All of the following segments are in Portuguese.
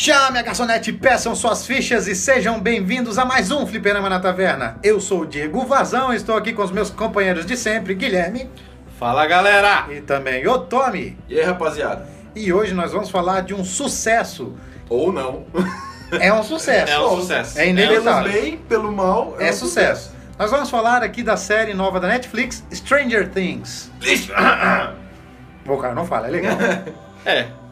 Chame a garçonete, peçam suas fichas e sejam bem-vindos a mais um Fliperama na Taverna. Eu sou o Diego Vazão, estou aqui com os meus companheiros de sempre, Guilherme Fala galera! e também o Tommy. E aí, rapaziada? E hoje nós vamos falar de um sucesso. Ou não. É um sucesso. É um sucesso. É Pelo inevitável. bem, pelo mal, É um sucesso. Nós vamos falar aqui da série nova da Netflix, Stranger Things. Pô, cara, não fala, é legal. É.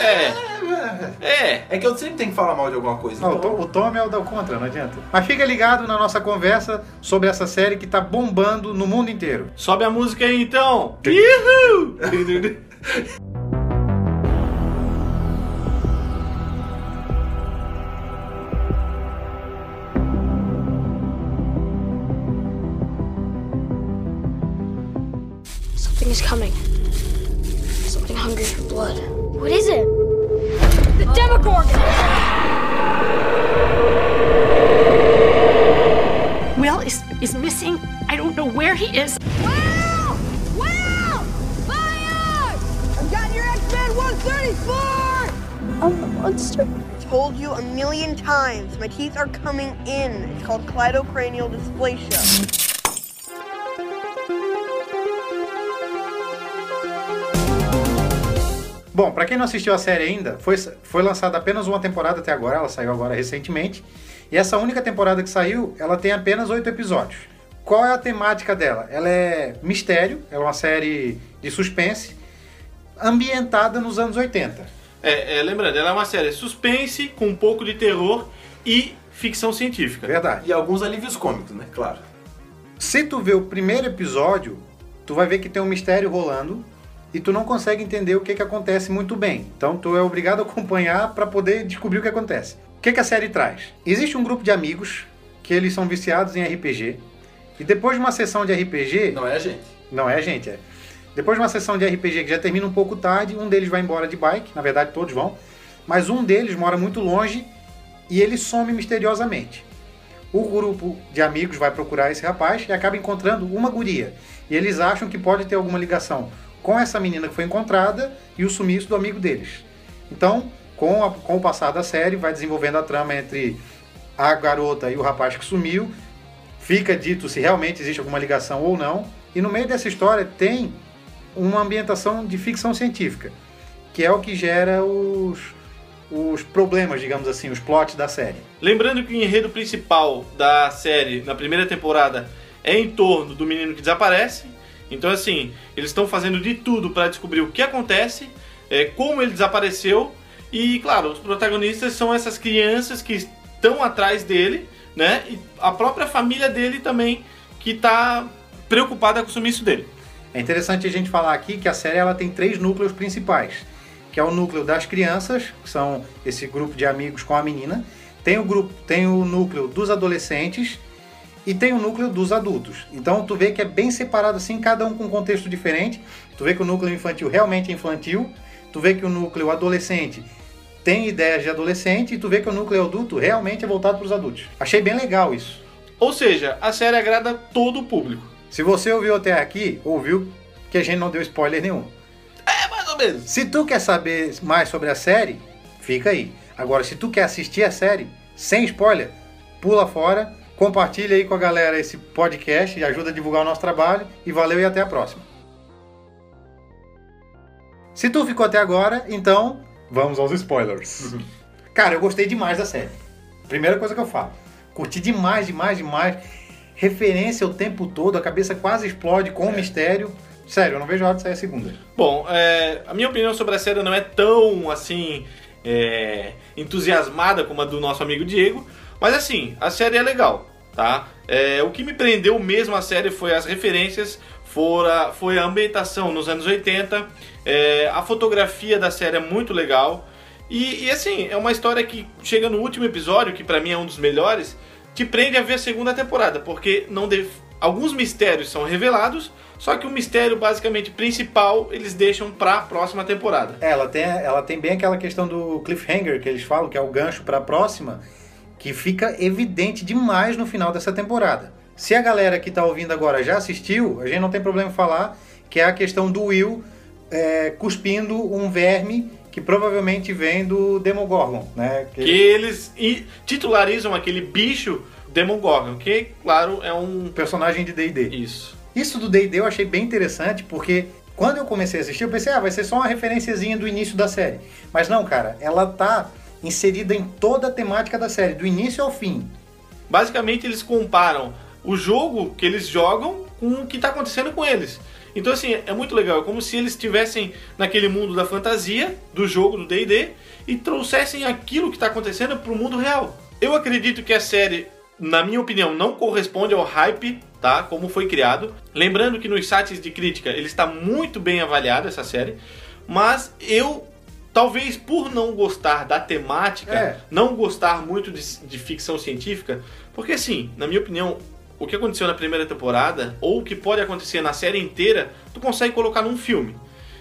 É. É. É que eu sempre tenho que falar mal de alguma coisa. Não, o, então- Tom, o Tom é o da contra, não adianta. Mas fica ligado na nossa conversa sobre essa série que tá bombando no mundo inteiro. Sobe a música aí então. Uhul! Something is coming. Something hungry for blood. What is it? The Demogorgon! Will is is missing. I don't know where he is. Wow! Wow! Fire! I've got your X-Men 134! I'm the monster. told you a million times. My teeth are coming in. It's called cleidocranial dysplasia. Bom, pra quem não assistiu a série ainda, foi, foi lançada apenas uma temporada até agora, ela saiu agora recentemente. E essa única temporada que saiu, ela tem apenas oito episódios. Qual é a temática dela? Ela é mistério, é uma série de suspense, ambientada nos anos 80. É, é, lembrando, ela é uma série suspense com um pouco de terror e ficção científica. Verdade. E alguns alívios cômicos, né? Claro. Se tu vê o primeiro episódio, tu vai ver que tem um mistério rolando e tu não consegue entender o que, que acontece muito bem. Então tu é obrigado a acompanhar para poder descobrir o que acontece. O que, que a série traz? Existe um grupo de amigos que eles são viciados em RPG e depois de uma sessão de RPG, Não é a gente. não é a gente, é. Depois de uma sessão de RPG que já termina um pouco tarde, um deles vai embora de bike, na verdade todos vão, mas um deles mora muito longe e ele some misteriosamente. O grupo de amigos vai procurar esse rapaz e acaba encontrando uma guria. E eles acham que pode ter alguma ligação com essa menina que foi encontrada e o sumiço do amigo deles. Então, com, a- com o passar da série, vai desenvolvendo a trama entre a garota e o rapaz que sumiu. Fica dito se realmente existe alguma ligação ou não. E no meio dessa história tem uma ambientação de ficção científica, que é o que gera os, os problemas, digamos assim, os plots da série. Lembrando que o enredo principal da série na primeira temporada é em torno do menino que desaparece. Então, assim, eles estão fazendo de tudo para descobrir o que acontece, é, como ele desapareceu. E, claro, os protagonistas são essas crianças que estão atrás dele, né? E a própria família dele também, que está preocupada com o sumiço dele. É interessante a gente falar aqui que a série ela tem três núcleos principais, que é o núcleo das crianças, que são esse grupo de amigos com a menina, tem o grupo, tem o núcleo dos adolescentes e tem o núcleo dos adultos. Então tu vê que é bem separado assim, cada um com um contexto diferente. Tu vê que o núcleo infantil realmente é infantil, tu vê que o núcleo adolescente tem ideias de adolescente e tu vê que o núcleo adulto realmente é voltado para os adultos. Achei bem legal isso. Ou seja, a série agrada todo o público. Se você ouviu até aqui, ouviu que a gente não deu spoiler nenhum. É mais ou menos. Se tu quer saber mais sobre a série, fica aí. Agora, se tu quer assistir a série, sem spoiler, pula fora, compartilha aí com a galera esse podcast e ajuda a divulgar o nosso trabalho. E valeu e até a próxima. Se tu ficou até agora, então vamos aos spoilers. Cara, eu gostei demais da série. Primeira coisa que eu falo. Curti demais, demais, demais. Referência o tempo todo, a cabeça quase explode com o mistério. Sério, eu não vejo a hora de sair a segunda. Bom, é, a minha opinião sobre a série não é tão assim é, entusiasmada como a do nosso amigo Diego, mas assim, a série é legal, tá? É, o que me prendeu mesmo a série foi as referências, fora, foi a ambientação nos anos 80, é, a fotografia da série é muito legal e, e, assim, é uma história que chega no último episódio, que pra mim é um dos melhores, te prende a ver a segunda temporada, porque não deve- alguns mistérios são revelados, só que o mistério basicamente principal eles deixam pra próxima temporada. Ela tem, ela tem bem aquela questão do cliffhanger que eles falam, que é o gancho para a próxima, que fica evidente demais no final dessa temporada. Se a galera que tá ouvindo agora já assistiu, a gente não tem problema em falar que é a questão do Will é, cuspindo um verme que provavelmente vem do Demogorgon, né? Que eles i- titularizam aquele bicho Demogorgon, que, claro, é um... personagem de D&D. Isso. Isso do D&D eu achei bem interessante, porque quando eu comecei a assistir, eu pensei, ah, vai ser só uma referenciazinha do início da série. Mas não, cara, ela tá inserida em toda a temática da série, do início ao fim. Basicamente, eles comparam o jogo que eles jogam com o que está acontecendo com eles. Então, assim, é muito legal. É como se eles estivessem naquele mundo da fantasia, do jogo, do D&D, e trouxessem aquilo que está acontecendo para o mundo real. Eu acredito que a série, na minha opinião, não corresponde ao hype, tá? Como foi criado. Lembrando que nos sites de crítica, ele está muito bem avaliado, essa série. Mas eu, talvez por não gostar da temática, É. não gostar muito de, de ficção científica, porque assim, na minha opinião, o que aconteceu na primeira temporada, ou o que pode acontecer na série inteira, tu consegue colocar num filme.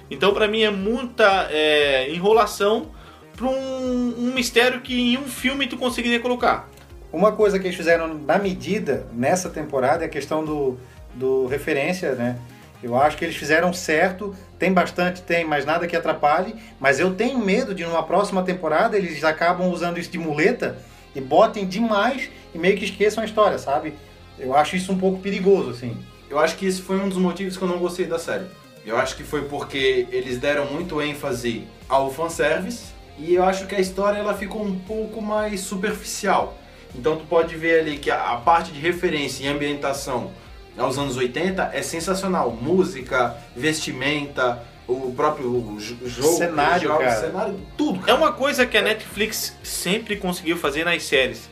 Então, pra mim, é muita é, enrolação pra um, um mistério que em um filme tu conseguiria colocar. Uma coisa que eles fizeram na medida nessa temporada é a questão do, do referência, né? Eu acho que eles fizeram certo, tem bastante, tem, mas nada que atrapalhe. Mas eu tenho medo de numa próxima temporada eles acabam usando isso de muleta e botem demais e meio que esqueçam a história, sabe? Eu acho isso um pouco perigoso, assim. Eu acho que esse foi um dos motivos que eu não gostei da série. Eu acho que foi porque eles deram muito ênfase ao fanservice e eu acho que a história ela ficou um pouco mais superficial. Então tu pode ver ali que a, a parte de referência e ambientação aos anos 80 é sensacional. Música, vestimenta, o próprio jo- jogo, Cenário, jogos, cara. cenário, tudo. É Cara. uma coisa que a Netflix sempre conseguiu fazer nas séries.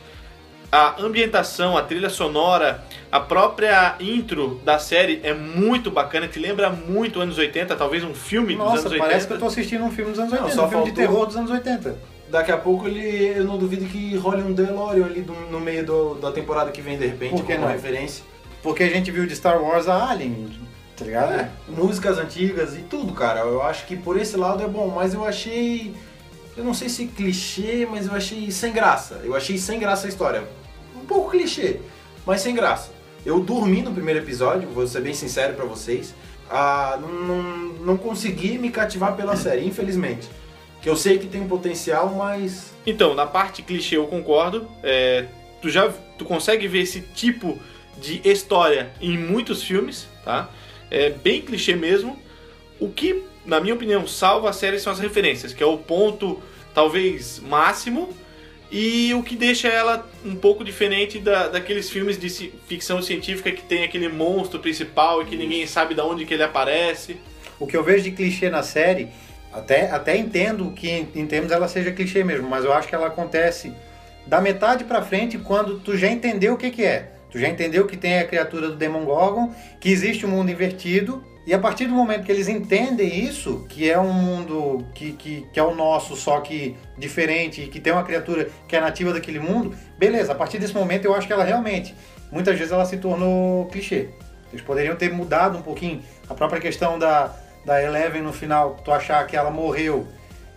A ambientação, a trilha sonora, a própria intro da série é muito bacana, te lembra muito anos 80, talvez um filme dos Nossa, anos 80. parece que eu tô assistindo um filme dos anos Não, 80, só um filme de terror dos anos 80. Daqui a pouco ele, eu não duvido que role um DeLorean ali do- no meio do- da temporada que vem de repente, como não? referência. Porque a gente viu de Star Wars a Alien, tá ligado? É, músicas antigas e tudo, cara. Eu acho que por esse lado é bom, mas eu achei. Eu não sei se clichê, mas eu achei sem graça. Eu achei sem graça a história. Um pouco clichê, mas sem graça. Eu dormi no primeiro episódio, vou ser bem sincero pra vocês. Ah, não, não, consegui me cativar pela série, infelizmente. Que eu sei que tem um potencial, mas. Então, na parte clichê eu concordo. É, tu já tu consegue ver esse tipo de história em muitos filmes, tá? É bem clichê mesmo. O que, na minha opinião, salva a série são as referências, que é o ponto talvez máximo e o que deixa ela um pouco diferente da, daqueles filmes de ficção científica que tem aquele monstro principal e que ninguém sabe de onde que ele aparece. O que eu vejo de clichê na série, até, até entendo que em, em termos ela seja clichê mesmo, mas eu acho que ela acontece da metade pra frente quando tu já entendeu o que que é. Tu já entendeu que tem a criatura do Demon Gorgon, que existe um mundo invertido, e a partir do momento que eles entendem isso, que é um mundo que, que, que é o nosso, só que diferente, e que tem uma criatura que é nativa daquele mundo, beleza, a partir desse momento eu acho que ela realmente, muitas vezes ela se tornou clichê. Eles poderiam ter mudado um pouquinho a própria questão da, da Eleven no final, tu achar que ela morreu.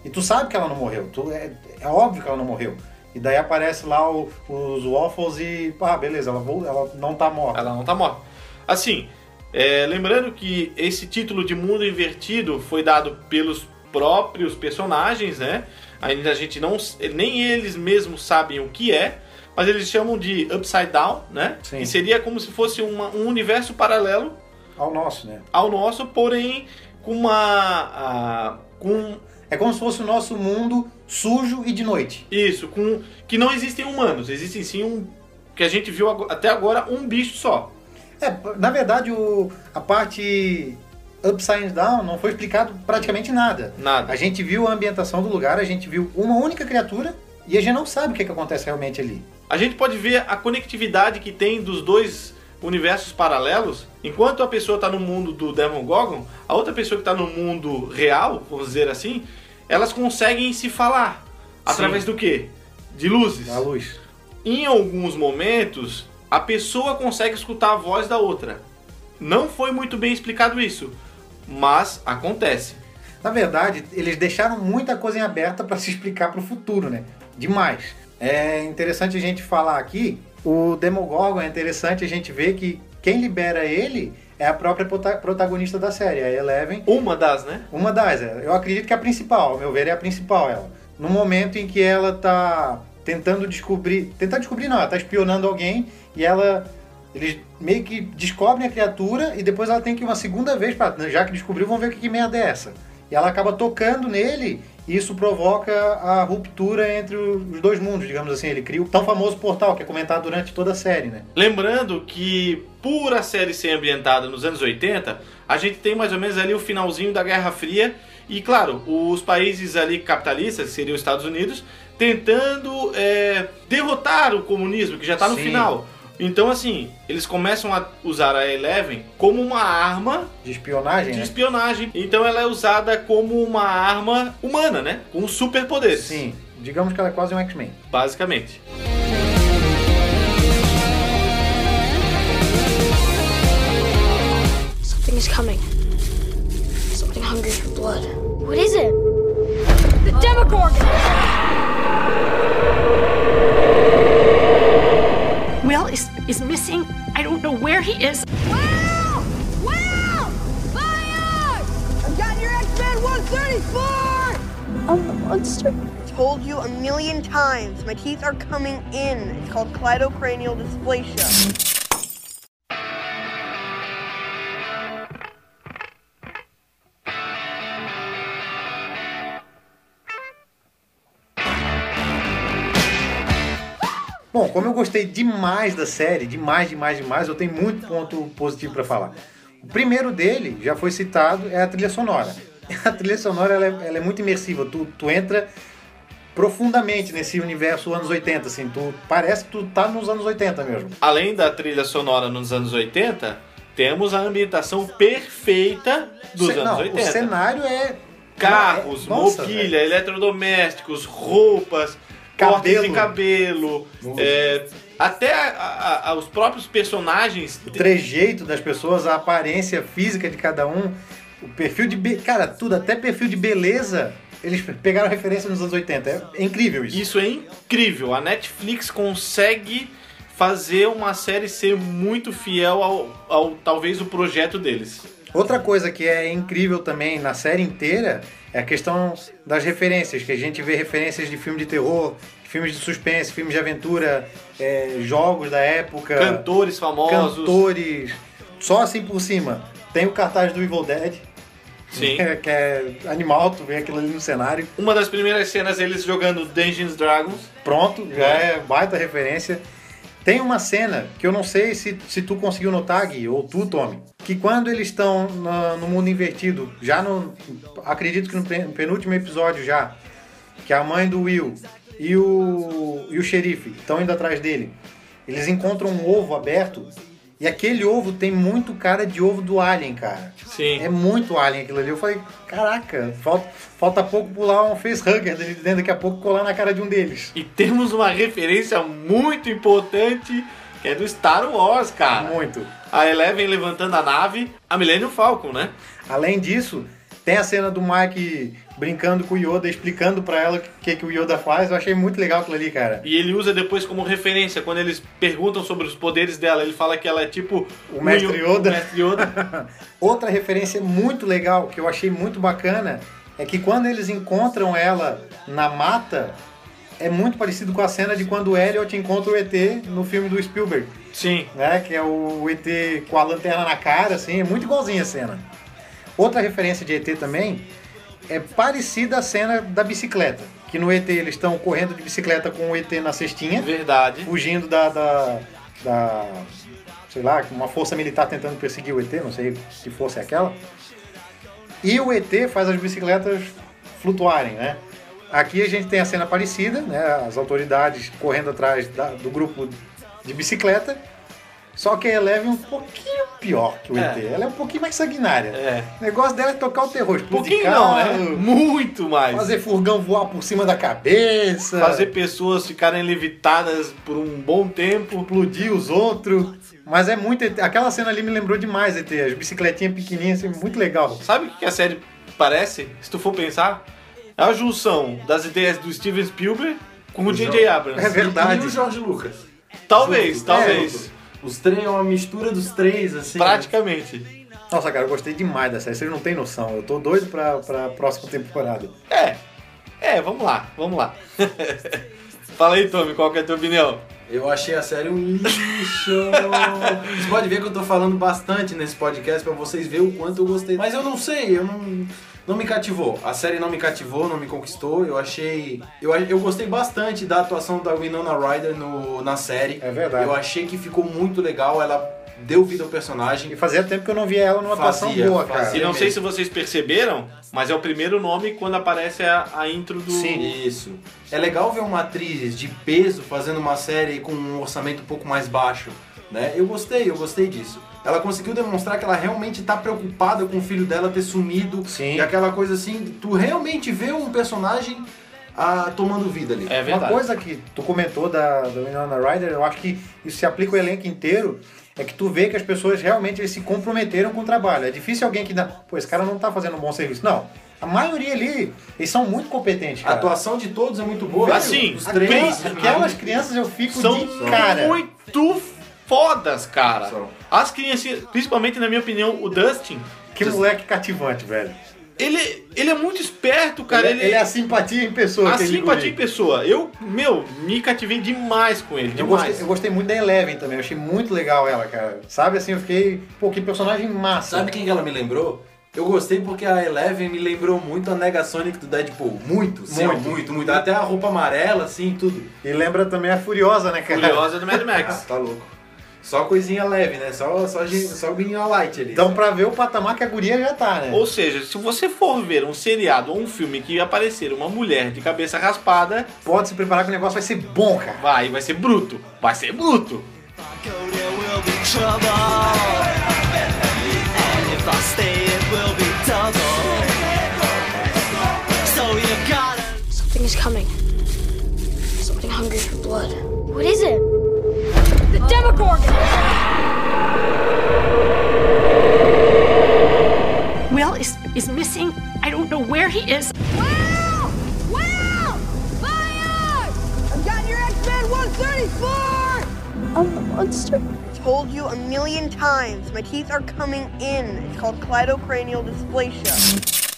E tu sabe que ela não morreu. Tu, é, é óbvio que ela não morreu. E daí aparece lá o- os Waffles e. Ah, beleza, ela, ela não tá morta. Ela não tá morta. Assim, é, lembrando que esse título de mundo invertido foi dado pelos próprios personagens, né? Ainda a gente não. Nem eles mesmos sabem o que é, mas eles chamam de Upside Down, né? Sim. Que seria como se fosse uma- um universo paralelo Ao nosso, né? ao nosso, porém com uma. a- com É como se fosse o nosso mundo sujo e de noite. isso, com. que não existem humanos, existem sim um. que a gente viu até agora um bicho só. É, na verdade, o, a parte Upside Down não foi explicado praticamente nada. Nada. A gente viu a ambientação do lugar, a gente viu uma única criatura e a gente não sabe o que, que acontece realmente ali. A gente pode ver a conectividade que tem dos dois universos paralelos. Enquanto a pessoa está no mundo do Demon Gorgon, a outra pessoa que está no mundo real, vamos dizer assim, elas conseguem se falar. Através do quê? De luzes. A luz. Em alguns momentos, a pessoa consegue escutar a voz da outra. Não foi muito bem explicado isso, mas acontece. Na verdade, eles deixaram muita coisa em aberta para se explicar para o futuro, né? Demais. É interessante a gente falar aqui, o Demogorgon é interessante a gente ver que quem libera ele é a própria prota- protagonista da série, a Eleven. Uma das, né? Uma das, é. eu acredito que a principal, ao meu ver, é a principal ela. No momento em que ela tá tentando descobrir, tentar descobrir não, ela tá espionando alguém e ela eles meio que descobrem a criatura e depois ela tem que ir uma segunda vez para já que descobriu, vamos ver o que, que merda é essa. E ela acaba tocando nele isso provoca a ruptura entre os dois mundos, digamos assim. Ele cria o tão famoso portal que é comentado durante toda a série, né? Lembrando que, por a série ser ambientada nos anos 80, a gente tem mais ou menos ali o finalzinho da Guerra Fria. E, claro, os países ali capitalistas, que seriam os Estados Unidos, tentando é, derrotar o comunismo, que já está no Sim. final. Então, assim, eles começam a usar a Eleven como uma arma De espionagem, de né? espionagem. Então, ela é usada como uma arma humana, né? Com superpoderes. Sim, digamos que ela é quase um X-Men. Basicamente. Something is coming. Something hungry for blood. What is it? The Demogorgon! Will is, is missing. I don't know where he is. Will! Will! Fire! I've got your X-Men 134! I'm the monster. Told you a million times, my teeth are coming in. It's called cleidocranial dysplasia. Bom, como eu gostei demais da série, demais, demais, demais, eu tenho muito ponto positivo pra falar. O primeiro dele, já foi citado, é a trilha sonora. A trilha sonora ela é, ela é muito imersiva, tu, tu entra profundamente nesse universo anos 80, assim, tu parece que tu tá nos anos 80 mesmo. Além da trilha sonora nos anos 80, temos a ambientação perfeita dos Ce- anos não, 80. O cenário é Carros, é- nossa, velho. eletrodomésticos, roupas, Cabelo. de cabelo, é, até a- a- os próprios personagens. o trejeito das pessoas, a aparência física de cada um, o perfil de. Be... Cara, tudo, até perfil de beleza, eles pegaram referência nos anos 80. É, é incrível isso. Isso é incrível. A Netflix consegue fazer uma série ser muito fiel ao, ao talvez o projeto deles. Outra coisa que é incrível também na série inteira é a questão das referências, que a gente vê referências de filme de terror, filmes de suspense, filmes de aventura, é, jogos da época, Cantores famosos. cantores, só assim por cima. Tem o cartaz do Evil Dead, Sim. que é, que é animal, tu vê aquilo ali no cenário. Uma das primeiras cenas eles jogando Dungeons Dragons. Pronto, já é baita referência. Tem uma cena que eu não sei se, se tu conseguiu notar, Gui, ou tu, Tommy, que quando eles estão na- no mundo invertido, já no. Acredito que no pen- penúltimo episódio já, que a mãe do Will e o, e o xerife estão indo atrás dele, eles encontram um ovo aberto e aquele ovo tem muito cara de ovo do Alien, cara. Sim. É muito Alien aquilo ali. Eu falei, caraca, falta, falta pouco pular um facehugger dele dentro, daqui a pouco colar na cara de um deles. E temos uma referência muito importante que é do Star Wars, cara. Muito. A Eleven levantando a nave, a Millennium Falcon, né? Além disso, tem a cena do Mike brincando com o Yoda, explicando pra ela o que, que o Yoda faz. Eu achei muito legal aquilo ali, cara. E ele usa depois como referência, quando eles perguntam sobre os poderes dela, ele fala que ela é tipo O mestre Yo- Yoda. o mestre Yoda. Outra referência muito legal, que eu achei muito bacana, é que quando eles encontram ela na mata, é muito parecido com a cena de quando o Elliot encontra o ET no filme do Spielberg, Sim. né? Que é o ET com a lanterna na cara, assim, é muito igualzinha a cena. Outra referência de ET também é parecida à cena da bicicleta. Que no ET eles estão correndo de bicicleta com o ET na cestinha, Verdade. fugindo da, da, da- sei lá, uma força militar tentando perseguir o ET, não sei que força é aquela. E o ET faz as bicicletas flutuarem, né? Aqui a gente tem a cena parecida, né? As autoridades correndo atrás da- do grupo de bicicleta. Só que a Eleven é um pouquinho pior que o É. ET. Ela é um pouquinho mais sanguinária. É. O negócio dela é tocar o terror, Um pouquinho não, é carro, muito mais. fazer furgão voar por cima da cabeça, Fazer pessoas ficarem levitadas por um bom tempo. explodir os outros. Mas é muito. ET. Aquela cena ali me lembrou demais, ET. As bicicletinhas pequenininhas, assim, muito legal. Sabe o que a série parece? Se tu for pensar, é a junção das ideias do Steven Spielberg com o J.J. Abrams. É verdade. E o Jorge Lucas. Talvez, Junto. talvez. Os três é uma mistura dos três, assim. né? Praticamente. Nossa, cara, eu gostei demais da série. Vocês não têm noção. Eu tô doido pra, pra próxima temporada. É. É, vamos lá, vamos lá. Fala aí, Tommy, qual que é a tua opinião? Eu achei a série um lixo. Vocês podem ver que eu tô falando bastante nesse podcast pra vocês verem o quanto eu gostei. Mas eu não sei, eu não. Não me cativou. A série não me cativou, não me conquistou. Eu achei. Eu, eu gostei bastante da atuação da Winona Ryder no, na série. É verdade. Eu achei que ficou muito legal. Ela deu vida ao personagem. E fazia tempo que eu não via ela numa atuação Fazia, boa, cara. fazia. E não sei se vocês perceberam, mas é o primeiro nome quando aparece a, a intro do. Sim. Isso. É legal ver uma atriz de peso fazendo uma série com um orçamento um pouco mais baixo, né? Eu gostei, eu gostei disso. Ela conseguiu demonstrar que ela realmente tá preocupada com o filho dela ter sumido. Sim. E aquela coisa assim, tu realmente vê um personagem ah, tomando vida ali. É Uma verdade. coisa que tu comentou da, da Winona Ryder, eu acho que isso se aplica ao elenco inteiro, é que tu vê que as pessoas realmente eles se comprometeram com o trabalho. É difícil alguém que dá, pô, esse cara não tá fazendo um bom serviço. Não. A maioria ali, eles são muito competentes, A cara. atuação de todos é muito boa. Assim, os Aquelas, três. aquelas crianças eu fico São de cara. muito fodas, cara. São. As crianças, principalmente na minha opinião, o Dustin, Que moleque cativante, velho. ele, ele é muito esperto, cara. ele, ele é a simpatia em pessoa. a simpatia em pessoa. Eu, meu, me cativei demais com ele, Eu demais. gostei, eu gostei muito da Eleven também, eu achei muito legal ela, cara. Sabe assim, eu fiquei, pô, que personagem massa. Sabe quem que ela me lembrou? Eu gostei porque a Eleven me lembrou muito a Negasonic do Deadpool. Muito, sim, Muito. muito, muito. Até a roupa amarela, assim, tudo. E lembra também a Furiosa, né, cara? Curiosa do Mad Ah, Max. tá louco. Só coisinha leve, né? Só, só, só guinha light ali. Então, pra ver o patamar que a guria já tá, né? Ou seja, se você for ver um seriado ou um filme que aparecer uma mulher de cabeça raspada, Pode se preparar que o negócio vai ser bom, cara. vai, vai ser bruto. Vai ser bruto. Something is coming. Something hungry for blood. What is it? The Demogorgon! Will is is missing. I don't know where he is. Will! Will! Fire! I've got your X-Men 134! I'm the monster. I told you a million times. My teeth are coming in. It's called cleidocranial dysplasia.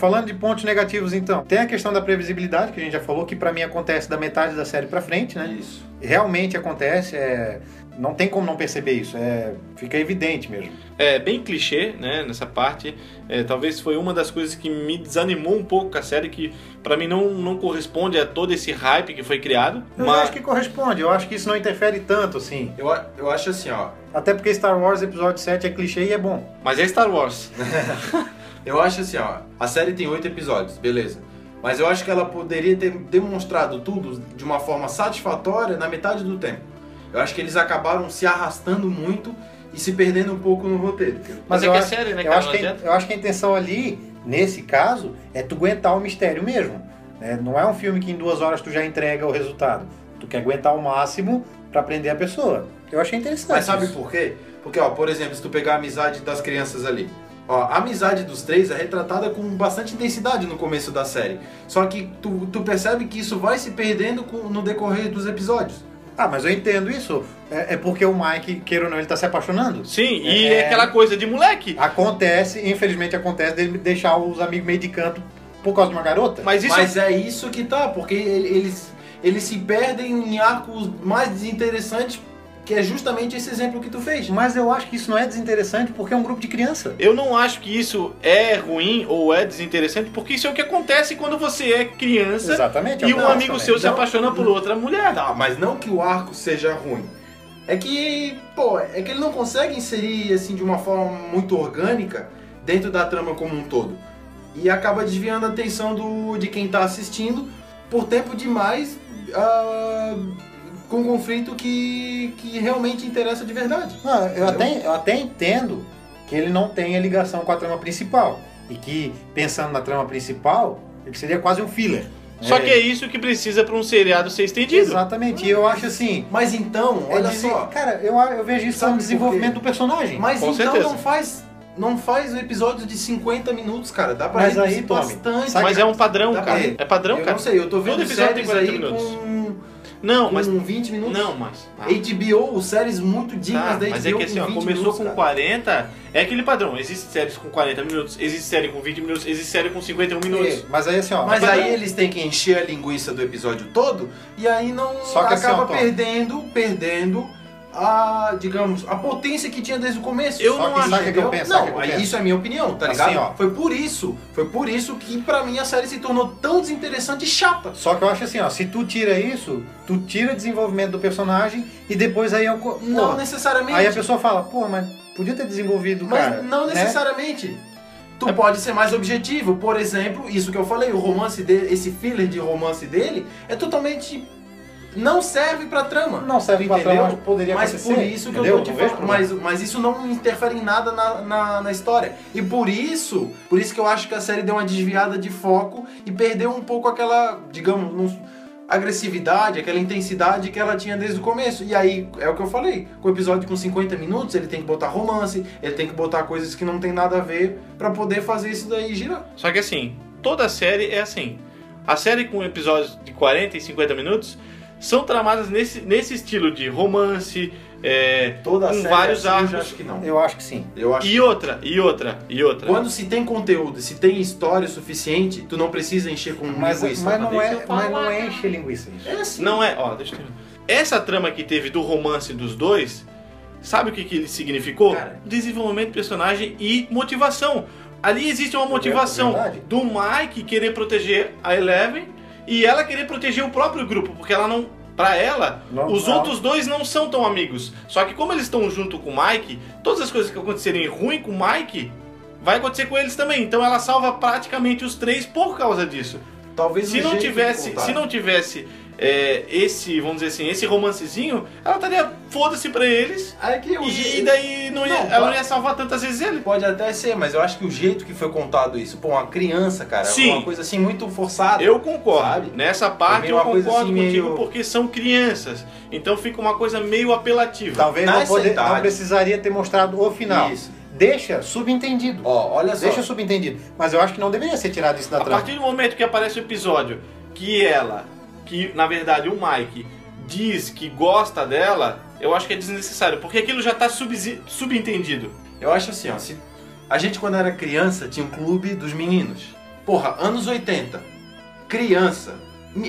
Falando de pontos negativos, então, tem a questão da previsibilidade, que a gente já falou, que pra mim acontece da metade da série pra frente, né? Isso. Realmente acontece, é... não tem como não perceber isso, é... fica evidente mesmo. É bem clichê, né, nessa parte. É, talvez foi uma das coisas que me desanimou um pouco com a série, que pra mim não, não corresponde a todo esse hype que foi criado. Eu mas acho que corresponde, eu acho que isso não interfere tanto, assim. Eu, eu acho assim, ó. Até porque Star Wars Episódio 7 é clichê e é bom. mas é Star Wars. Eu acho assim, ó. A série tem oito episódios, beleza. Mas eu acho que ela poderia ter demonstrado tudo de uma forma satisfatória na metade do tempo. Eu acho que eles acabaram se arrastando muito e se perdendo um pouco no roteiro. Mas é eu que é série, né, eu cara? acho, que, eu acho que a intenção ali, nesse caso, é tu aguentar o mistério mesmo. né? Não é um filme que em duas horas tu já entrega o resultado. Tu quer aguentar o máximo pra prender a pessoa. Eu achei interessante. Mas sabe isso. por quê? Porque, ó, por exemplo, se tu pegar a amizade das crianças ali. Ó, a amizade dos três é retratada com bastante intensidade no começo da série. Só que tu, tu percebe que isso vai se perdendo com- no decorrer dos episódios. Ah, mas eu entendo isso. É, é porque o Mike, queira ou não, ele tá se apaixonando. Sim, e É. é aquela coisa de moleque. Acontece, infelizmente acontece, dele deixar os amigos meio de canto por causa de uma garota. Mas isso Mas é isso que tá, porque ele- eles, eles se perdem em arcos mais desinteressantes, que é justamente esse exemplo que tu fez. Mas eu acho que isso não é desinteressante porque é um grupo de criança. Eu não acho que isso é ruim ou é desinteressante, porque isso é o que acontece quando você é criança Exatamente. é e um acho amigo também. seu se Não, apaixona por outra mulher. Tá, mas não que o arco seja ruim. É que, pô, é que ele não consegue inserir assim de uma forma muito orgânica dentro da trama como um todo. E acaba desviando a atenção do, de quem tá assistindo por tempo demais ah, com um conflito que, que realmente interessa de verdade. Não, eu até, eu até entendo que ele não tenha ligação com a trama principal. E que, pensando na trama principal, ele seria quase um filler. Só que é isso que precisa pra um seriado ser estendido. Exatamente. E eu acho assim. Mas então, é olha dizer- só. Cara, eu, eu vejo isso como desenvolvimento do personagem. Mas Com então certeza. não faz não faz episódios de 50 minutos, cara. Dá pra Mas aí, bastante. sabe Mas é um padrão, cara. É padrão, eu cara. não sei, eu tô vendo Todo episódio tem séries 40 aí minutos. com, Não, com mas. 20 minutos. Não, mas. ah. HBO, séries muito dignas Tá, da HBO mas é que assim, ó, com 20 começou minutos, com cara. 40, é aquele padrão. Existe séries com 40 minutos, existe série com 20 minutos, existe série com 51 minutos. É, Mas aí assim, ó. Mas é padrão. aí eles têm que encher a linguiça do episódio todo e aí não Só que assim, acaba ó, Tom. perdendo, perdendo a, digamos, a potência que tinha desde o começo. Eu Só não que acho. sabe o que eu Entendeu? penso? Sabe o que eu penso? isso é a minha opinião, tá Assim, ligado? ó. Foi por isso, foi por isso que pra mim a série se tornou tão desinteressante e chata. Só que eu acho assim, ó, se tu tira isso, tu tira desenvolvimento do personagem e depois aí é o. co- Não necessariamente. Aí a pessoa fala, pô, mas podia ter desenvolvido, Mas cara. não né? necessariamente. Tu pode ser mais objetivo. Por exemplo, isso que eu falei, o romance dele, esse filler de romance dele é totalmente. Não serve pra trama. Não serve pra trama, mas poderia mas acontecer, por isso que entendeu? eu tô te falando. Mas, mas isso não interfere em nada na, na, na história. E por isso, por isso que eu acho que a série deu uma desviada de foco e perdeu um pouco aquela, digamos, não- agressividade, aquela intensidade que ela tinha desde o começo. E aí, é o que eu falei, com o episódio com 50 minutos, ele tem que botar romance, ele tem que botar coisas que não tem nada a ver pra poder fazer isso daí girar. Só que assim, toda série é assim. A série com episódios de 40 e 50 minutos são tramadas nesse, nesse estilo de romance, é, Toda com série vários assim, eu arcos. acho que não. Eu acho que sim. Eu acho E outra, e outra, e outra. Quando se tem conteúdo, se tem história o suficiente, tu não precisa encher com Mas, linguiça. mas, não, é, eu mas não é encher linguiça isso. É assim. Não é, ó, deixa eu. Essa trama que teve do romance dos dois, sabe o que, que ele significou? Cara. Desenvolvimento de personagem e motivação. Ali existe uma motivação verdade. do Mike querer proteger a Eleven e ela querer proteger o próprio grupo, porque ela não. Pra ela, Não, os não. outros dois não são tão amigos. Só que como eles estão junto com o Mike, todas as coisas que acontecerem ruim com o Mike, vai acontecer com eles também. Então ela salva praticamente os três por causa disso. Talvez Se não tivesse, se não tivesse é, esse, vamos dizer assim, esse romancezinho, ela estaria foda-se pra eles. É que o E jeito- daí não ia, Não, ela não pode- ia salvar tantas vezes ele. Pode até ser, mas eu acho que o jeito que foi contado isso, pô, uma criança, cara, Sim. uma coisa assim muito forçada. Eu concordo. Sabe? Nessa parte meio eu concordo assim, contigo meio- porque são crianças. Então fica uma coisa meio apelativa. Talvez não, poder, não precisaria ter mostrado o final. Isso. Deixa subentendido. Ó, olha só. Deixa subentendido. Mas eu acho que não deveria ser tirado isso da A trama. partir do momento que aparece o episódio que ela, que na verdade o Mike diz que gosta dela, eu acho que é desnecessário, porque aquilo já tá subsi- subentendido. Eu acho assim, ó, se a gente quando era criança tinha um clube dos meninos. Porra, anos 80. Criança.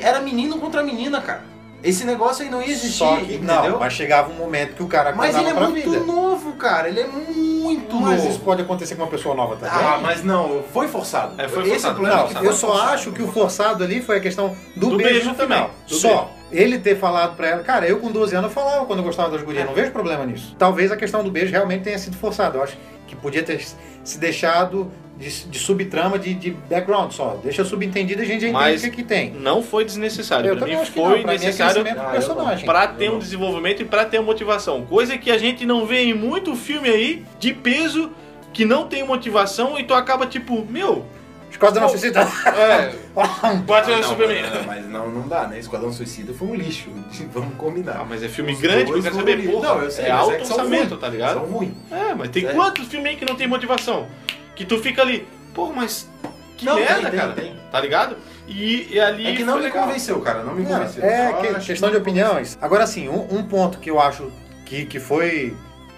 Era menino contra menina, cara. Esse negócio aí não ia existir, Só que entendeu? não, mas chegava um momento que o cara Mas ele é pra muito vida. novo, cara. Ele é muito Mas novo. isso pode acontecer com uma pessoa nova também. Ah, mas não, foi forçado. É, foi Esse forçado. é o problema Não, eu só forçado. acho que o forçado ali foi a questão do, Do beijo, beijo no também, final. do Só. Ele ter falado pra ela, cara, eu com 12 anos eu falava quando eu gostava das gurias, não vejo problema nisso. Talvez a questão do beijo realmente tenha sido forçada. Eu acho que podia ter se deixado de, de subtrama, de, de background só. Deixa subentendido e a gente já entende Mas o que, que tem. Não foi desnecessário. Eu pra mim foi. Pra é necessário do Ah, pra ter um desenvolvimento e pra ter uma motivação. Coisa que a gente não vê em muito filme aí de peso que não tem motivação e tu acaba tipo, meu, Esquadrão Suicida. é, bate no não, Superman. mas, mas não, não dá, né? Esquadrão Suicida foi um lixo. Vamos combinar. Ah, mas é filme Os grande eu quero saber, porra. Não, eu sei, é mas alto são orçamento, ruins. tá ligado? São ruins. É, mas tem É. quantos filmes aí que não tem motivação? Que tu fica ali, porra, mas que Não, tem, merda, tem, cara. tem. Tá ligado? E, e ali É que não me legal. convenceu, cara. Não me Não, convenceu. é que- questão que de não opiniões. Agora sim, um, um ponto que eu acho que, que foi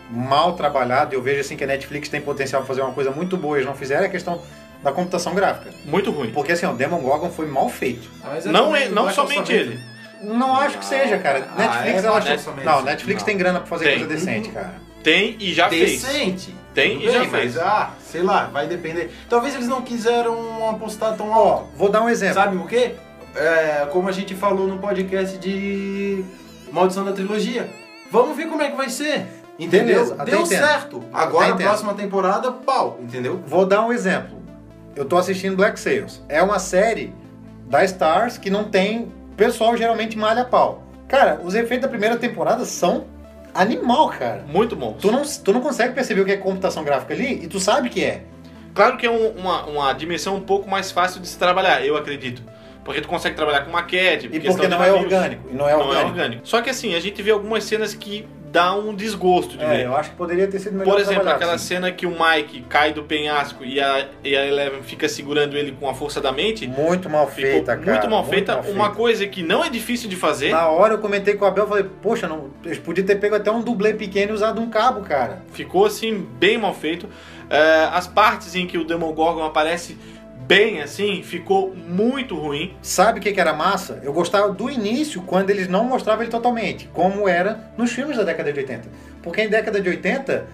mal trabalhado, eu vejo assim que a Netflix tem potencial para fazer uma coisa muito boa e eles não fizeram, é a questão da computação gráfica. Muito ruim. Porque assim, o Demon Gorgon foi mal feito. Mas Não, é, não baixo somente orçamento. ele. Não acho que seja, cara. Ah, Netflix, é ela acha- Não. Netflix Não. tem grana pra fazer Tem. coisa decente, cara. Tem e já fez. Decente. Tem Tudo e já bem, fez. Mas, ah, sei lá, vai depender. Talvez eles não quiseram apostar tão Ó, alto. vou dar um exemplo. Sabe por quê? É, como a gente falou no podcast de Maldição da Trilogia. Vamos ver como é que vai ser. Entendeu? Beleza, Deu entendo. certo. Agora, a próxima temporada, pau. Entendeu? Vou dar um exemplo. Eu tô assistindo Black Sails. É uma série da Stars que não tem. O pessoal geralmente malha pau. Cara, os efeitos da primeira temporada são animal, cara. Muito bom. Tu não, tu não consegue perceber o que é computação gráfica ali e tu sabe que é. Claro que é um- uma, uma dimensão um pouco mais fácil de se trabalhar, eu acredito. Porque tu consegue trabalhar com maquete, E porque de não é orgânico. Não é Não é orgânico. orgânico. Só que assim, a gente vê algumas cenas que dá um desgosto de ver. É, eu acho que poderia ter sido melhor Por exemplo, aquela sim. cena que o Mike cai do penhasco e a, e a Eleven fica segurando ele com a força da mente. Muito mal feita, cara. muito mal feita. mal Uma coisa que não é difícil de fazer. Na hora eu comentei com o Abel, falei, poxa, não, eles podiam ter pego até um dublê pequeno e usado um cabo, cara. Ficou assim, bem mal feito. É, as partes em que o Demogorgon aparece bem assim, ficou muito ruim. Sabe o que, que era massa? Eu gostava do início, quando eles não mostravam ele totalmente, como era nos filmes da década de 80. Porque em década de 80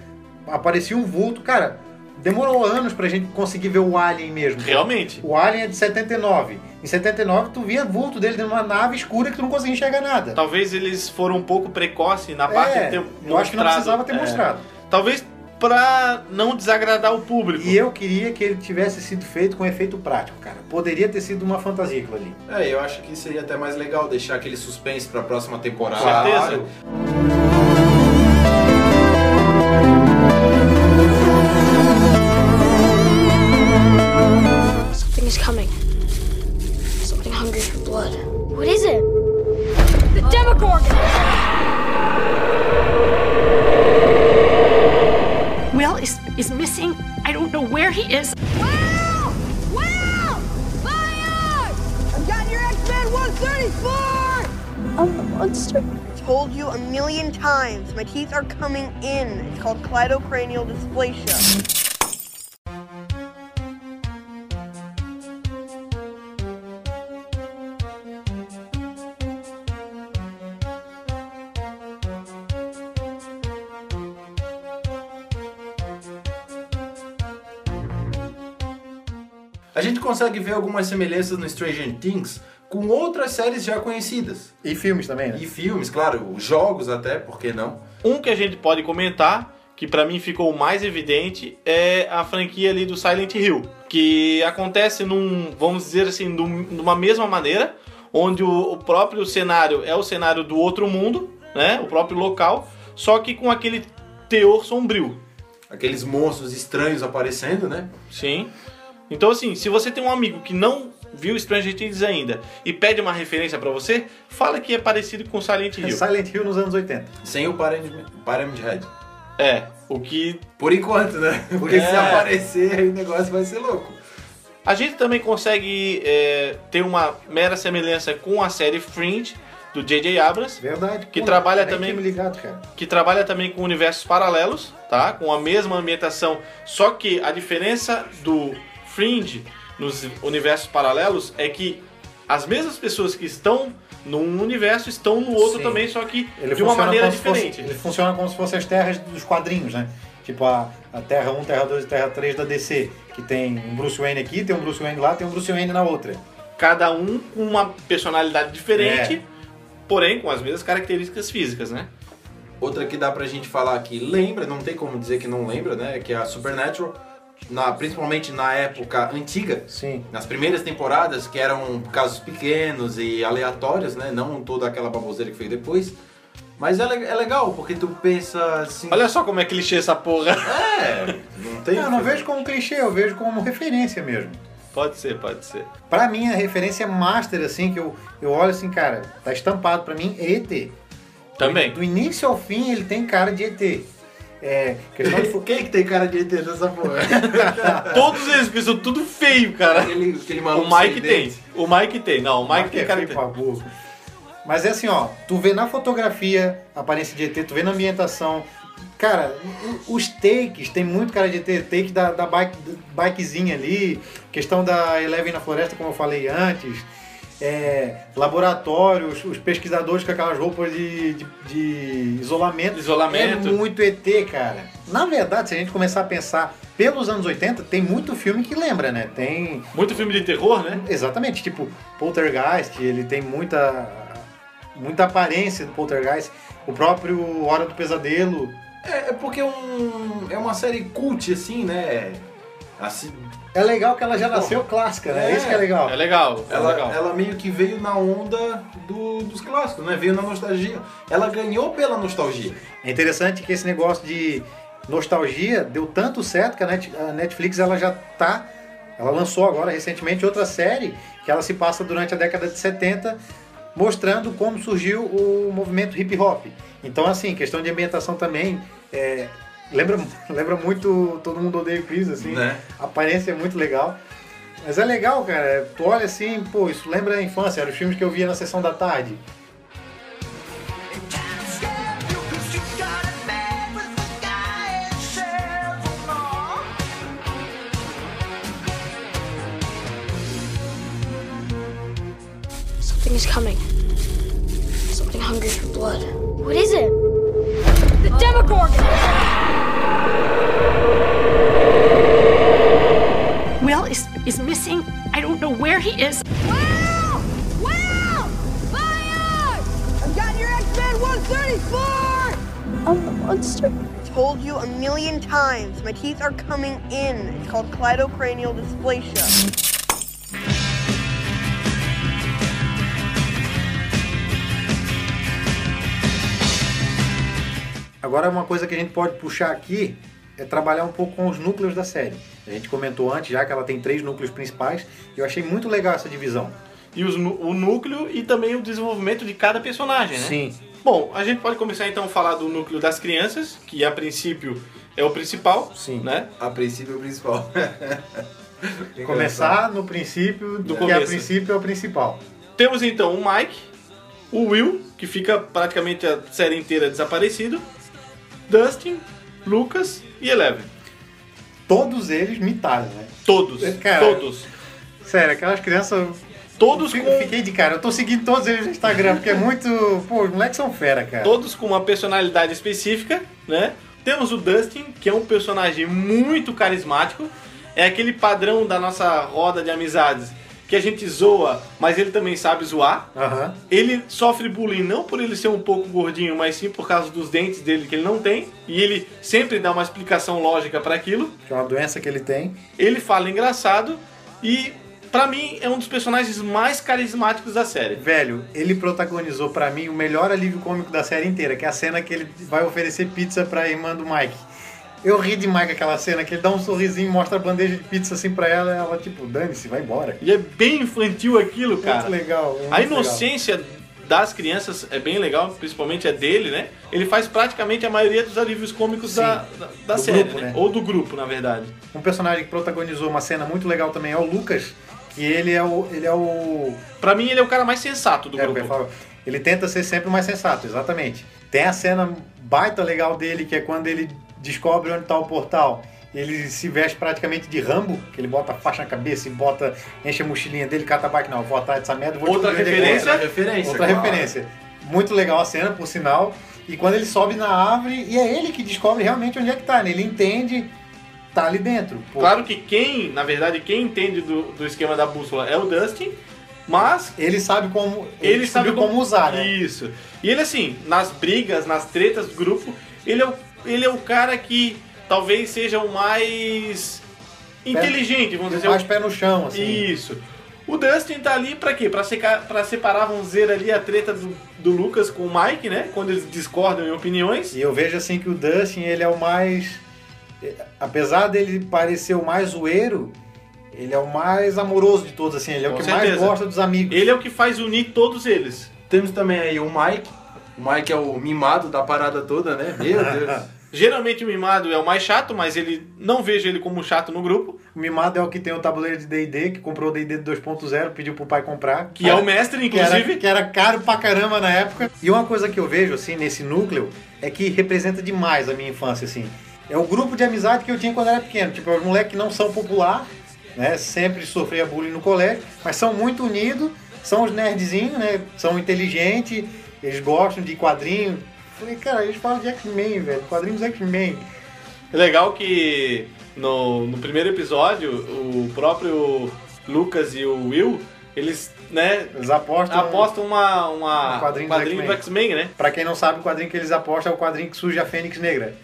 aparecia um vulto, cara, demorou anos pra gente conseguir ver o Alien mesmo. Realmente. O Alien é de 79. Em 79 tu via vulto dele dentro de uma nave escura que tu não conseguia enxergar nada. Talvez eles foram um pouco precoces na parte É, de ter eu acho que não mostrado- precisava ter é. mostrado. Talvez pra não desagradar o público. E eu queria que ele tivesse sido feito com efeito prático, cara. Poderia ter sido uma fantasia aquilo ali. É, eu acho que seria até mais legal deixar aquele suspense pra próxima temporada. Com certeza. Something is coming. Something hungry for blood. What is it? The Demogorgon! Will is, is missing. I don't know where he is. Will! Will! Fire! I've got your X-Men 134! I'm the monster. I Told you a million times, my teeth are coming in. It's called cleidocranial dysplasia. A gente consegue ver algumas semelhanças no Stranger Things com outras séries já conhecidas. E filmes também, né? E filmes, claro, jogos até, por que não? Um que a gente pode comentar, que pra mim ficou o mais evidente, é a franquia ali do Silent Hill. Que acontece num, vamos dizer assim, num- numa mesma maneira, onde o, o próprio cenário é o cenário do outro mundo, né? O próprio local, só que com aquele teor sombrio. Aqueles monstros estranhos aparecendo, né? Sim. Então, assim, se você tem um amigo que não viu Stranger Things ainda e pede uma referência pra você, fala que é parecido com Silent Hill. Silent Hill nos anos 80. Sem o Pyramid, Pyramid Head. É, o que Por enquanto, né? Porque É. se aparecer, aí o negócio vai ser louco. A gente também consegue é, ter uma mera semelhança com a série Fringe do J.J. Abrams, Verdade. Que trabalha nem também- ligado, cara. que trabalha também com universos paralelos, tá? Com a mesma ambientação, só que a diferença do Fringe nos universos paralelos é que as mesmas pessoas que estão num universo estão no outro Sim. também, só que Ele de uma maneira se fosse- diferente. ele funciona como se fossem as terras dos quadrinhos, né? Tipo a, a Terra 1, Terra 2 e Terra 3 da DC. Que tem um Bruce Wayne aqui, tem um Bruce Wayne lá, tem um Bruce Wayne na outra. Cada um com uma personalidade diferente, É. porém com as mesmas características físicas, né? Outra que dá pra gente falar que lembra, não tem como dizer que não lembra, né? Que é a Supernatural, na, principalmente na época antiga, Sim. nas primeiras temporadas, que eram casos pequenos e aleatórios, né? Não toda aquela baboseira que veio depois. Mas é, é legal, porque tu pensa assim. Olha só como é clichê essa porra. É, não tem. Eu não vejo como clichê, eu vejo como referência mesmo. Pode ser, pode ser. Pra mim, a referência master, assim, que eu, eu olho assim, cara, tá estampado pra mim, é ET. Também. Do início ao fim, ele tem cara de ET. É, questão de... Quem que tem cara de ET nessa porra? Todos eles pensam tudo feio, cara. aquele, aquele O Mike tem. O Mike tem. Não, o Mike tem é cara feio de... pra burro. Mas é assim, ó, tu vê na fotografia a aparência de ET, tu vê na ambientação. Cara, o- os takes, tem muito cara de ET, take da, da bike, bikezinha ali, questão da Eleven na floresta, como eu falei antes, é, laboratórios, os pesquisadores com aquelas roupas de, de, de isolamento. Isolamento. É muito ET, cara. Na verdade, se a gente começar a pensar pelos anos 80, tem muito filme que lembra, né? Tem Muito filme de terror, né? Exatamente, tipo, Poltergeist, ele tem muita muita aparência do Poltergeist. O próprio Hora do Pesadelo. É, é porque é, um, é uma série cult, assim, né? Assim, É legal que ela já nasceu clássica, né? É. Isso que é legal. É legal, é ela, legal. ela meio que veio na onda do- dos clássicos, né? Veio na nostalgia. Ela ganhou pela nostalgia. É interessante que esse negócio de nostalgia deu tanto certo que a Netflix ela já tá. Ela lançou agora recentemente outra série que ela se passa durante a década de 70, mostrando como surgiu o movimento hip hop. Então, assim, questão de ambientação também, é, lembra, lembra muito Todo Mundo Odeia o Chris, assim, Né? a aparência é muito legal. Mas é legal, cara, tu olha assim, pô, isso lembra a infância, eram os filmes que eu via na sessão da tarde. Something is coming. Something hungry for blood. What is it? The Demogorgon! Will is is missing. I don't know where he is. Will! Will! Fire! I've got your X-Men 134! I'm the monster. Told you a million times, my teeth are coming in. It's called cleidocranial dysplasia. Agora, uma coisa que a gente pode puxar aqui é trabalhar um pouco com os núcleos da série. A gente comentou antes já que ela tem três núcleos principais e eu achei muito legal essa divisão. E os o núcleo e também o desenvolvimento de cada personagem, né? Sim. Bom, a gente pode começar então a falar do núcleo das crianças, que a princípio é o principal, Sim. né? A princípio é o principal. Começar no princípio, Do que a princípio é o principal. Temos então o Mike, o Will, que fica praticamente a série inteira desaparecido, Dustin, Lucas e Eleven. Todos eles mitaram, né? Todos, Cara, todos. Sério, aquelas crianças. Todos Fico- com, Fiquei de cara. Eu tô seguindo todos eles no Instagram, porque é muito. Pô, os moleques são fera, cara. todos com uma personalidade específica, né? Temos o Dustin, que é um personagem muito carismático, é aquele padrão da nossa roda de amizades que a gente zoa, mas ele também sabe zoar. Aham. Ele sofre bullying não por ele ser um pouco gordinho, mas sim por causa dos dentes dele que ele não tem, e ele sempre dá uma explicação lógica para aquilo. Que é uma doença que ele tem. Ele fala engraçado e pra mim é um dos personagens mais carismáticos da série. Velho, ele protagonizou pra mim o melhor alívio cômico da série inteira, que é a cena que ele vai oferecer pizza pra irmã do Mike. Eu ri demais com aquela cena, que ele dá um sorrisinho, mostra a bandeja de pizza assim pra ela, ela tipo, dane-se, vai embora. E é bem infantil aquilo, cara. Muito legal. muito A legal. inocência das crianças é bem legal, principalmente a dele, né? Ele faz praticamente a maioria dos alívios cômicos Sim. da, da, da série, grupo, né? né? Ou do grupo, na verdade. Um personagem que protagonizou uma cena muito legal também é o Lucas, que ele é o. Ele é o. Pra mim, ele é o cara mais sensato do é, grupo. ele tenta ser sempre o mais sensato, exatamente. Tem a cena baita legal dele, que é quando ele descobre onde tá o portal. Ele se veste praticamente de Rambo, que ele bota a faixa na cabeça e bota, enche a mochilinha dele, cata a bike, não, vou atrás dessa merda, vou Outra é referência? é. Outra referência. Outra claro. referência. Muito legal a cena, por sinal. E quando ele sobe na árvore, e é ele que descobre realmente onde é que tá, né? Ele entende, tá ali dentro. Pô, Claro que quem, na verdade, quem entende do, do esquema da bússola é o Dustin, mas Ele sabe como. ele sabe descobriu como, usar, né? Isso. E ele, assim, nas brigas, nas tretas do grupo, ele é o, ele é o cara que talvez seja o mais inteligente, vamos dizer. Mais pé no chão, assim. Isso. O Dustin tá ali pra quê? Pra, secar, pra separar, vamos dizer, ali a treta do, do Lucas com o Mike, né? Quando eles discordam em opiniões. E eu vejo assim que o Dustin, ele é o mais. Apesar dele parecer o mais zoeiro, ele é o mais amoroso de todos, assim. Ele é Com o que mais certeza. gosta dos amigos. Ele é o que faz unir todos eles. Temos também aí o Mike. O Mike é o mimado da parada toda, né? Meu Deus. Geralmente o mimado é o mais chato, mas ele não vejo ele como chato no grupo, O mimado é o que tem o tabuleiro de D&D, que comprou o D&D 2.0, pediu pro pai comprar. que é o mestre, que era, inclusive. que era caro pra caramba na época. E uma coisa que eu vejo, assim, nesse núcleo, é que representa demais a minha infância, assim. É o grupo de amizade que eu tinha quando era pequeno. Tipo, é os moleques que não são popular, né? Sempre sofria bullying no colégio, mas são muito unidos, são os nerdzinhos, né? São inteligentes, eles gostam de quadrinho. Falei, cara, eles falam de X-Men, velho, quadrinhos X-Men. É legal que no, no primeiro episódio, o próprio Lucas e o Will, eles, né, Eles apostam. apostam uma, uma, Um quadrinho um do quadrinho do X-Men. Né? Pra quem não sabe, o quadrinho que eles apostam é o quadrinho que surge a Fênix Negra.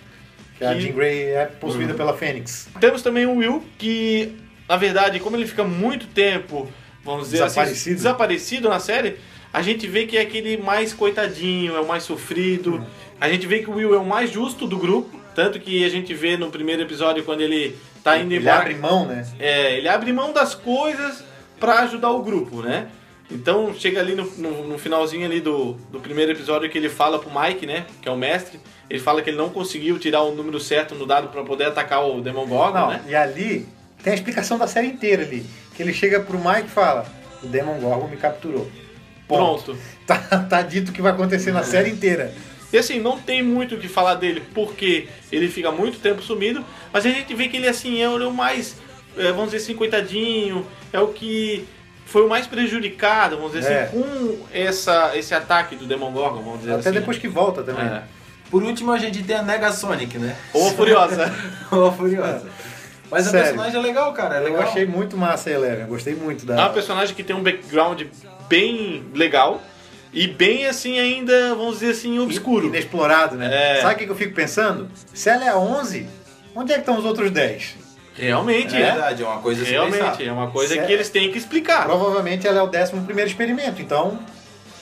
Que a Que- Jean Grey é possuída pela Fênix. Temos também o Will, que, na verdade, como ele fica muito tempo, vamos dizer assim, Desaparecido. desaparecido na série, a gente vê que é aquele mais coitadinho, é o mais sofrido. A gente vê que o Will é o mais justo do grupo, tanto que a gente vê no primeiro episódio quando ele tá indo Ele embora. abre mão, né? É, ele abre mão das coisas pra ajudar o grupo, né? Então chega ali no, no- no finalzinho ali do, do primeiro episódio que ele fala pro Mike, né? Que é o mestre. Ele fala que ele não conseguiu tirar o número certo no dado pra poder atacar o Demogorgon, Não, né? e ali tem a explicação da série inteira ali. Que ele chega pro Mike e fala: O Demon Gorgon me capturou. Ponto. Pronto. Tá, tá dito o que vai acontecer na série inteira. E assim, não tem muito o que falar dele, porque ele fica muito tempo sumido, mas a gente vê que ele assim é o mais, é, vamos dizer assim, coitadinho, é o que foi o mais prejudicado, vamos dizer É. assim, com essa, esse ataque do Demogorgon, vamos dizer Até assim. depois que volta também. É. Por último, a gente tem a Negasonic, né? Ou Furiosa. Ô, Furiosa. Mas Sério. a personagem é legal, cara. É Eu legal. achei muito massa a Eleven, eu gostei muito É da. uma personagem que tem um background bem legal e bem assim ainda, vamos dizer assim, obscuro. Inexplorado, né? É. Sabe o que eu fico pensando? Se ela é a 11, onde é que estão os outros 10? Realmente É é. verdade, é uma coisa Realmente, é uma coisa Sério? que eles têm que explicar. Provavelmente ela é o 11 primeiro experimento, então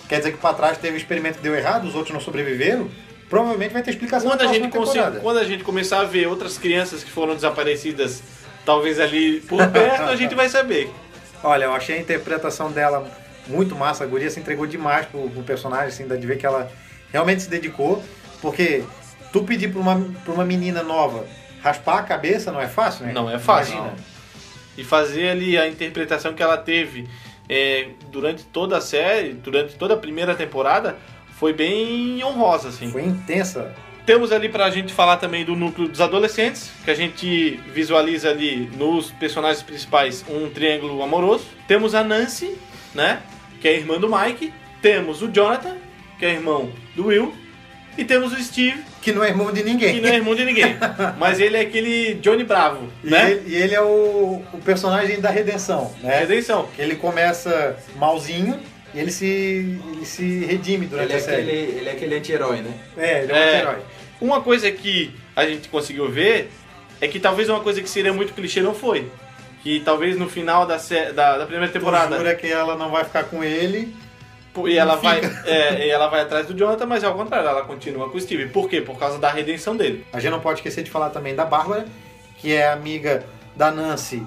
quer dizer que pra trás teve um experimento que deu errado, os outros não sobreviveram. Provavelmente vai ter explicação Quando a, gente próxima consi- temporada. quando a gente começar a ver outras crianças que foram desaparecidas, talvez ali por perto, a gente vai saber. Olha, eu achei a interpretação dela muito massa. A guria se entregou demais pro, pro personagem, assim, dá de ver que ela realmente se dedicou. Porque tu pedir pra uma, pra uma menina nova raspar a cabeça não é fácil, né? Não é fácil. Imagina. E fazer ali a interpretação que ela teve é, durante toda a série, durante toda a primeira temporada, foi bem honrosa, assim. Foi intensa. Temos ali pra gente falar também do núcleo dos adolescentes, que a gente visualiza ali nos personagens principais um triângulo amoroso. Temos a Nancy, né? Que é a irmã do Mike. Temos o Jonathan, que é irmão do Will. E temos o Steve, Que não é irmão de ninguém. que não é irmão de ninguém. mas ele é aquele Johnny Bravo, E, né? ele, e ele é o, o personagem da redenção, né? Redenção. Ele começa malzinho e ele se, ele se redime durante Ele é, a série. aquele, ele é aquele anti-herói, né? É, ele é um É. herói. Uma coisa que a gente conseguiu ver é que talvez uma coisa que seria muito clichê não foi. Que talvez no final da, da, da primeira temporada Jura que ela não vai ficar com ele. E ela, vai, é, e ela vai atrás do Jonathan, mas ao contrário, ela continua com o Steve. Por quê? Por causa da redenção dele. A gente não pode esquecer de falar também da Bárbara, que é amiga da Nancy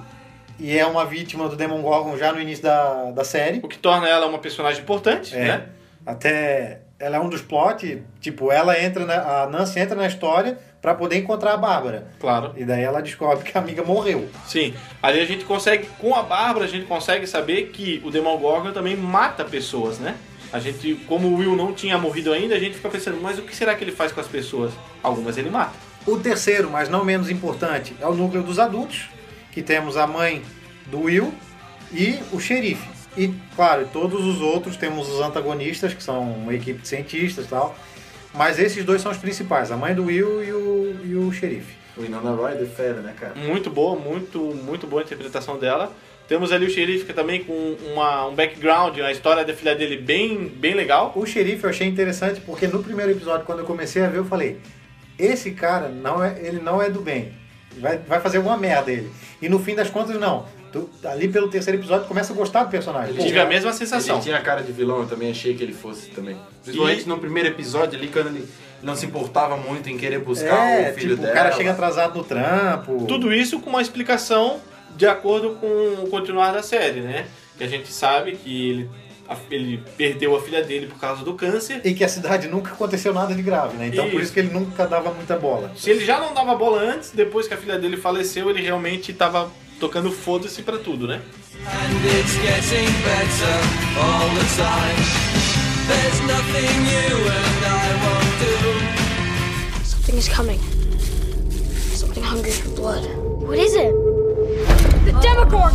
e é uma vítima do Demon Gorgon já no início da, da série. O que torna ela uma personagem importante, É. né? Até ela é um dos plot, tipo, ela entra na, a Nancy entra na história pra poder encontrar a Bárbara. Claro. E daí ela descobre que a amiga morreu. Sim. Ali a gente consegue, com a Bárbara, a gente consegue saber que o Demogorgon também mata pessoas, né? A gente, como o Will não tinha morrido ainda, a gente fica pensando, mas o que será que ele faz com as pessoas? Algumas ele mata. O terceiro, mas não menos importante, é o núcleo dos adultos, que temos a mãe do Will e o xerife. E, claro, todos os outros temos os antagonistas, que são uma equipe de cientistas e tal. Mas esses dois são os principais, a mãe do Will e o, e o xerife. O Winona Ryder fera, né, cara? Muito boa, muito, muito boa a interpretação dela. Temos ali o xerife que também com uma, um background, a história da filha dele bem, bem legal. O xerife eu achei interessante porque no primeiro episódio, quando eu comecei a ver, eu falei: esse cara não é, ele não é do bem. Vai, vai fazer alguma merda ele. E no fim das contas, não. Tu, ali pelo terceiro episódio, tu começa a gostar do personagem. Ele Pô, Tive a mesma sensação. Ele tinha cara de vilão, eu também achei que ele fosse também. Principalmente E- no primeiro episódio ali, quando ele não se importava muito em querer buscar É, o filho tipo, dela. o cara chega atrasado no trampo. Tudo isso com uma explicação de acordo com o continuar da série, né? Que a gente sabe que ele, a- ele perdeu a filha dele por causa do câncer. E que a cidade nunca aconteceu nada de grave, né? Então por Isso. isso que ele nunca dava muita bola. Se ele já não dava bola antes, depois que a filha dele faleceu, ele realmente tava tocando foda-se pra tudo, né? And it's getting better all the time. There's nothing you and I won't do. Something is coming. Something hungry for blood. What is it? The Demogorgon!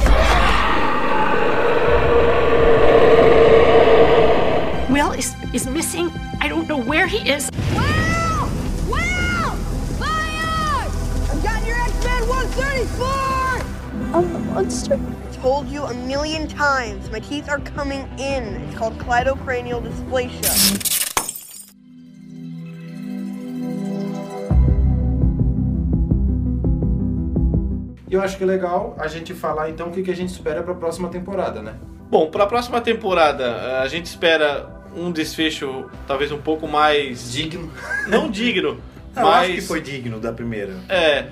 Will is, is missing. I don't know where he is. Will! Will! Fire! I've got your X-Men 134! I'm a monster. Told you a million times, my teeth are coming in. It's called cleidocranial dysplasia. E eu acho que é legal a gente falar então o que que a gente espera pra próxima temporada, né? Bom, pra próxima temporada, a gente espera um desfecho talvez um pouco mais. Digno. Não digno, Eu mas. acho que foi digno da primeira. É,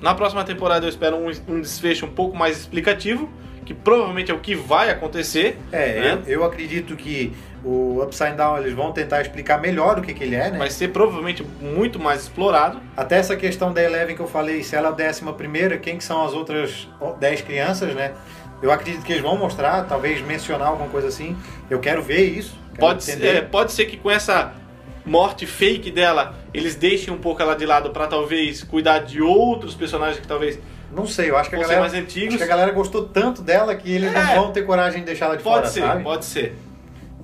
na próxima temporada eu espero um, um desfecho um pouco mais explicativo, que provavelmente é o que vai acontecer. É, né? eu, eu acredito que o Upside Down eles vão tentar explicar melhor o que, que ele é, né? Vai ser provavelmente muito mais explorado. Até essa questão da Eleven que eu falei, se ela é a décima primeira, quem que são as outras 10 crianças, né? Eu acredito que eles vão mostrar, talvez mencionar alguma coisa assim. Eu quero ver isso. Pode ser, é, pode ser que com essa morte fake dela, eles deixem um pouco ela de lado pra talvez cuidar de outros personagens que talvez Não sei, eu acho que a ser galera. mais antigos. Acho que a galera gostou tanto dela que eles É. não vão ter coragem de deixar ela de Pode fora, ser, sabe? pode ser.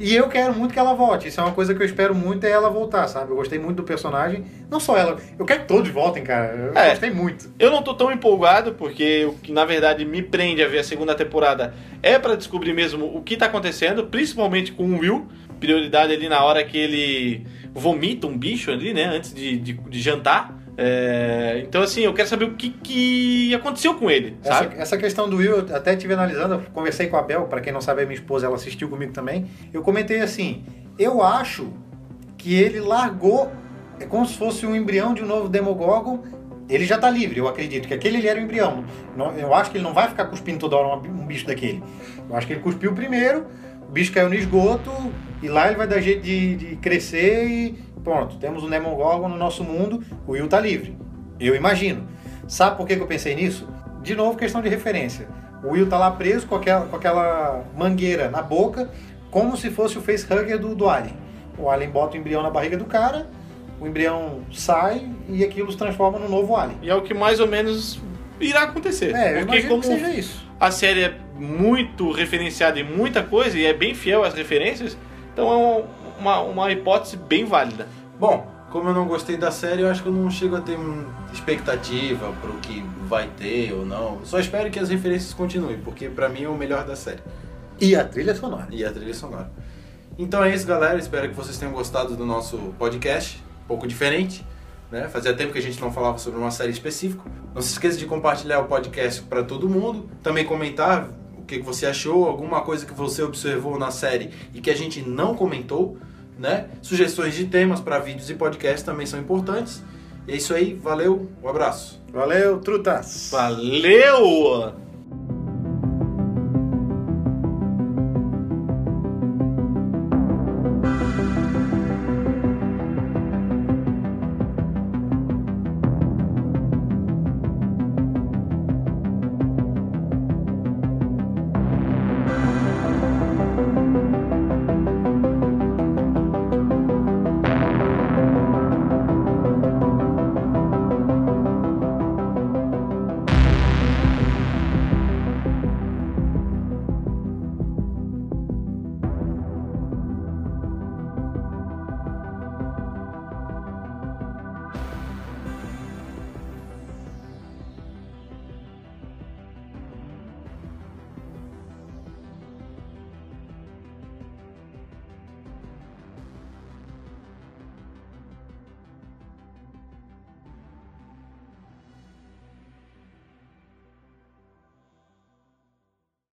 E eu quero muito que ela volte. Isso é uma coisa que eu espero muito é ela voltar, sabe? Eu gostei muito do personagem. Não só ela, eu quero que todos voltem, cara. Eu É. gostei muito. Eu não tô tão empolgado, porque o que na verdade me prende a ver a segunda temporada é pra descobrir mesmo o que tá acontecendo, principalmente com o Will. Prioridade ali na hora que ele vomita um bicho ali, né? Antes de, de, de jantar. É, então, assim, eu quero saber o que, que aconteceu com ele, Essa, sabe? essa questão do Will, eu até estive analisando, eu conversei com a Bel, pra quem não sabe, a minha esposa, ela assistiu comigo também. Eu comentei assim: eu acho que ele largou, é como se fosse um embrião de um novo Demogorgon. Ele já tá livre, eu acredito, que aquele ele era o embrião. Não- Eu acho que ele não vai ficar cuspindo toda hora um bicho daquele. Eu acho que ele cuspiu primeiro, o bicho caiu no esgoto, e lá ele vai dar jeito de, de crescer e pronto, temos um Demogorgon no nosso mundo, o Will tá livre. Eu imagino. Sabe por que que eu pensei nisso? De novo, questão de referência. O Will tá lá preso com aquela, com aquela mangueira na boca, como se fosse o facehugger do, do Alien. O Alien bota o embrião na barriga do cara, o embrião sai e aquilo se transforma no novo Alien. E é o que mais ou menos irá acontecer. É, eu porque imagino como que seja isso. a série é muito referenciada em muita coisa e é bem fiel às referências, então é um- uma, uma hipótese bem válida. Bom, como eu não gostei da série, eu acho que eu não chego a ter expectativa pro que vai ter ou não. Só espero que as referências continuem, porque pra mim é o melhor da série. E a trilha sonora. E a trilha sonora. Então é isso, galera. Espero que vocês tenham gostado do nosso podcast. Um pouco diferente. Né? Fazia tempo que a gente não falava sobre uma série específica. Não se esqueça de compartilhar o podcast para todo mundo. Também comentar o que você achou, alguma coisa que você observou na série e que a gente não comentou. Né? Sugestões de temas para vídeos e podcasts também são importantes. E é isso aí. Valeu. Um abraço. Valeu, trutas! Valeu!